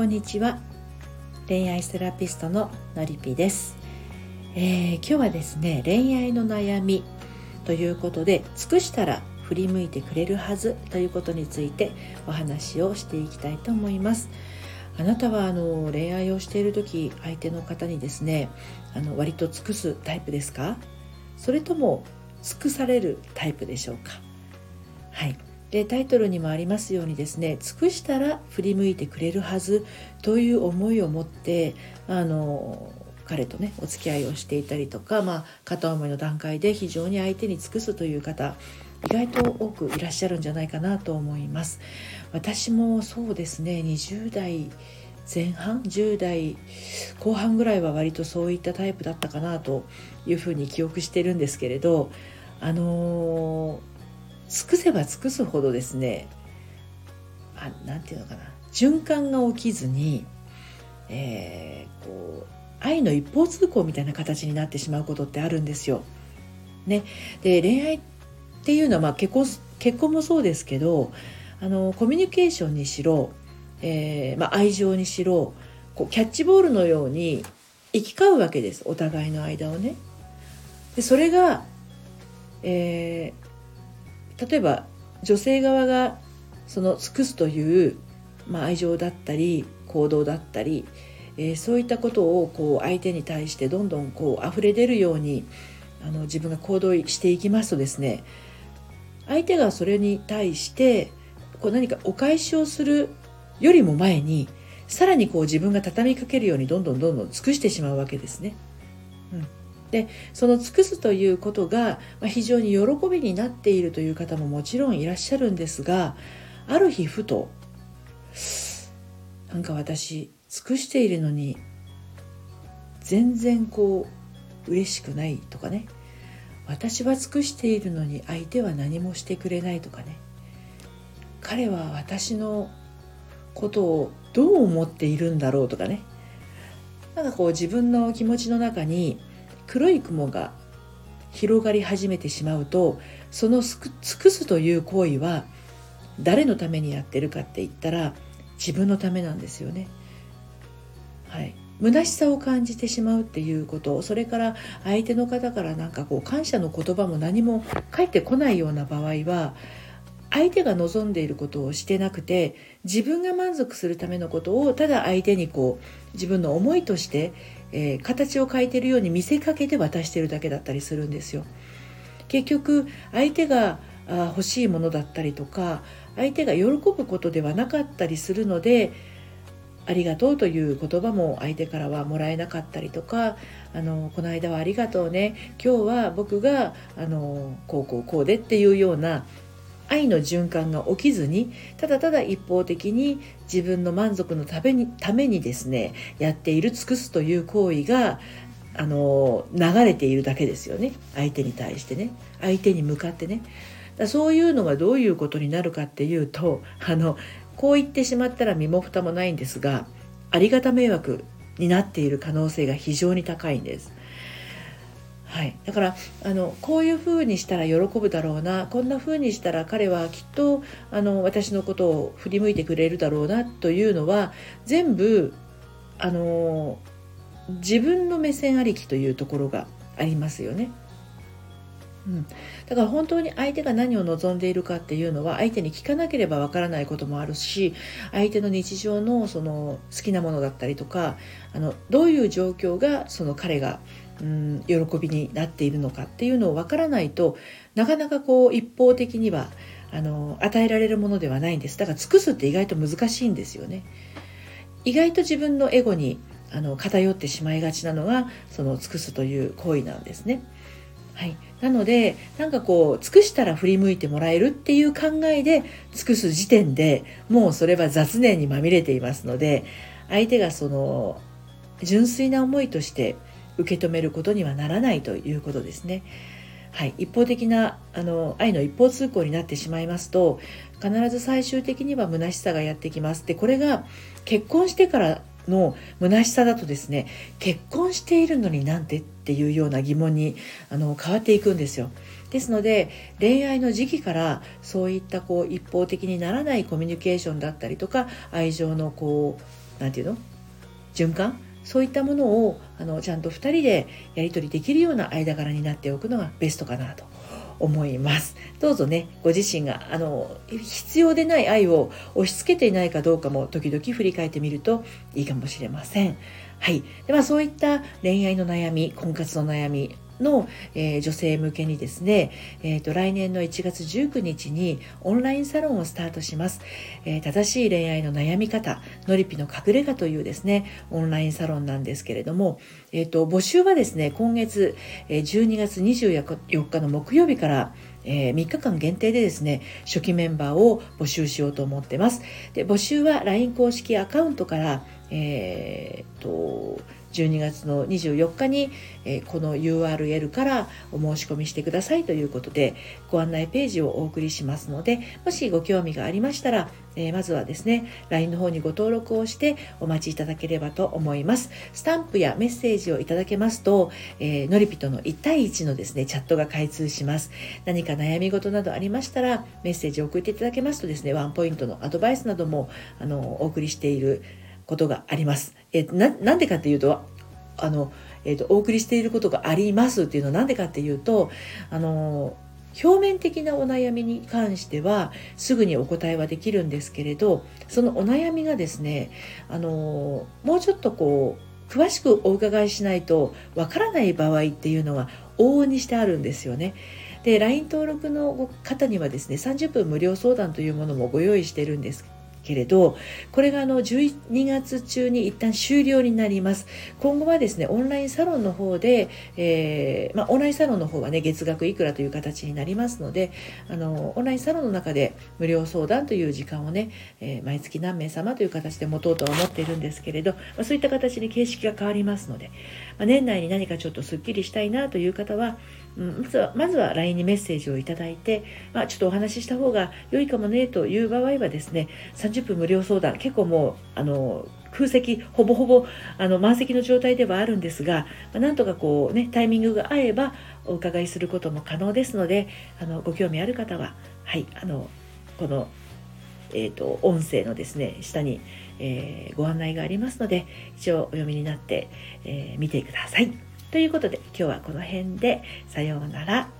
こんにちは。恋愛セラピストののりぴです、えー、今日はですね恋愛の悩みということで尽くしたら振り向いてくれるはずということについてお話をしていきたいと思います。あなたはあの恋愛をしている時相手の方にですねあの割と尽くすタイプですか？それとも尽くされるタイプでしょうか？はい。でタイトルにもありますようにですね尽くしたら振り向いてくれるはずという思いを持ってあの彼とねお付き合いをしていたりとか、まあ、片思いの段階で非常に相手に尽くすという方意外と多くいらっしゃるんじゃないかなと思います。私もそうですね20代前半10代後半ぐらいは割とそういったタイプだったかなというふうに記憶してるんですけれどあのー尽くせば尽くすほどですねあなんていうのかな循環が起きずに、えー、こう愛の一方通行みたいな形になってしまうことってあるんですよ。ね、で恋愛っていうのは、まあ、結婚結婚もそうですけどあのコミュニケーションにしろ、えーまあ、愛情にしろこうキャッチボールのように行き交うわけですお互いの間をね。でそれが、えー、例えば女性側がその尽くすという、まあ、愛情だったり行動だったり、えー、そういったことをこう相手に対してどんどんこう溢れ出るようにあの自分が行動していきますとですね相手がそれに対してこう何かお返しをするよりも前にさらにこう自分が畳みかけるようにどんどんどんどん尽くしてしまうわけですね。うんでその尽くすということが、非常に喜びになっているという方ももちろんいらっしゃるんですがある日ふとなんか私尽くしているのに全然こう嬉しくないとかね私は尽くしているのに相手は何もしてくれないとかね彼は私のことをどう思っているんだろうとかねなんかこう自分の気持ちの中に黒い雲が広がり始めてしまうとその尽くすという行為は誰のためにやってるかって言ったら自分のためなんですよね。はい、虚しさを感じてしまうっていうことそれから相手の方からなんかこう感謝の言葉も何も返ってこないような場合は相手が望んでいることをしてなくて自分が満足するためのことをただ相手にこう自分の思いとしてえー、形を変えてるように見せかけて渡してるだけだったりするんですよ。結局相手があ欲しいものだったりとか相手が喜ぶことではなかったりするのでありがとうという言葉も相手からはもらえなかったりとかあのこの間はありがとうね今日は僕があのこうこうこうでっていうような愛の循環が起きずにただただ一方的に自分の満足のためにためにですねやっている尽くすという行為があの流れているだけですよね。相手に対してね。相手に向かってね。だそういうのがどういうことになるかっていうとあのこう言ってしまったら身も蓋もないんですがありがた迷惑になっている可能性が非常に高いんです。はい、だからあのこういうふうにしたら喜ぶだろうなこんなふうにしたら彼はきっとあの私のことを振り向いてくれるだろうなというのは全部あの自分の目線ありきというところがありますよね。うん、だから本当に相手が何を望んでいるかっていうのは相手に聞かなければわからないこともあるし相手の日常のその好きなものだったりとかあのどういう状況がその彼がうん喜びになっているのかっていうのを分からないとなかなかこう一方的にはあの与えられるものではないんです。だから尽くすって意外と難しいんですよね。意外と自分のエゴにあの偏ってしまいがちなのがその尽くすという行為なんですね。はい、なのでなんかこう尽くしたら振り向いてもらえるっていう考えで尽くす時点でもうそれは雑念にまみれていますので相手がその純粋な思いとして受け止めることにはならないということですね。はい、一方的なあの愛の一方通行になってしまいますと必ず最終的には虚しさがやってきます。でこれが結婚してからの虚しさだとですね結婚しているのになんてっていうような疑問にあの変わっていくんですよ。ですので恋愛の時期からそういったこう一方的にならないコミュニケーションだったりとか愛情のこう何て言うの？循環？そういったものをあのちゃんと2人でやり取りできるような間柄になっておくのがベストかなと。思います。どうぞねご自身があの必要でない愛を押し付けていないかどうかも時々振り返ってみるといいかもしれません。はい。ではそういった恋愛の悩み婚活の悩みの、えー、女性向けにですね、えーと、来年の1月19日にオンラインサロンをスタートします、えー、正しい恋愛の悩み方のりぴの隠れ家というですねオンラインサロンなんですけれども、えーと、募集はですね今月、12月24日の木曜日からえー、3日間限定でですね初期メンバーを募集しようと思ってます。で募集は LINE 公式アカウントから、えーと12月の24日に、えー、この URL からお申し込みしてくださいということでご案内ページをお送りしますのでもしご興味がありましたら、えー、まずはですね LINE の方にご登録をしてお待ちいただければと思います。スタンプやメッセージをいただけますと、えー、のりぴとの1対1のですねチャットが開通します。何か悩み事などありましたらメッセージを送っていただけますとですねワンポイントのアドバイスなどもあのお送りしていることがあります。えななんでかっていうとあの、えーと、お送りしていることがありますっていうのは何でかっていうとあの表面的なお悩みに関してはすぐにお答えはできるんですけれどそのお悩みがですねあのもうちょっとこう詳しくお伺いしないとわからない場合っていうのが往々にしてあるんですよね。で LINE 登録の方にはですね30分無料相談というものもご用意してるんですけれどこれがあの12月中に一旦終了になります。今後はですねオンラインサロンの方で、えー、まあ、オンラインサロンの方はね月額いくらという形になりますのであのオンラインサロンの中で無料相談という時間をね、えー、毎月何名様という形で持とうとは思っているんですけれど、まあ、そういった形に形式が変わりますので、まあ、年内に何かちょっとすっきりしたいなという方はうん、まずはまずは LINE にメッセージをいただいて、まあ、ちょっとお話しした方が良いかもねという場合はですね30分無料相談結構もうあの空席ほぼほぼあの満席の状態ではあるんですが、まあ、なんとかこうねタイミングが合えばお伺いすることも可能ですのであのご興味ある方ははいあのこのえーと、音声のですね下に、えー、ご案内がありますので一応お読みになって、えー、見てください。ということで今日はこの辺でさようなら。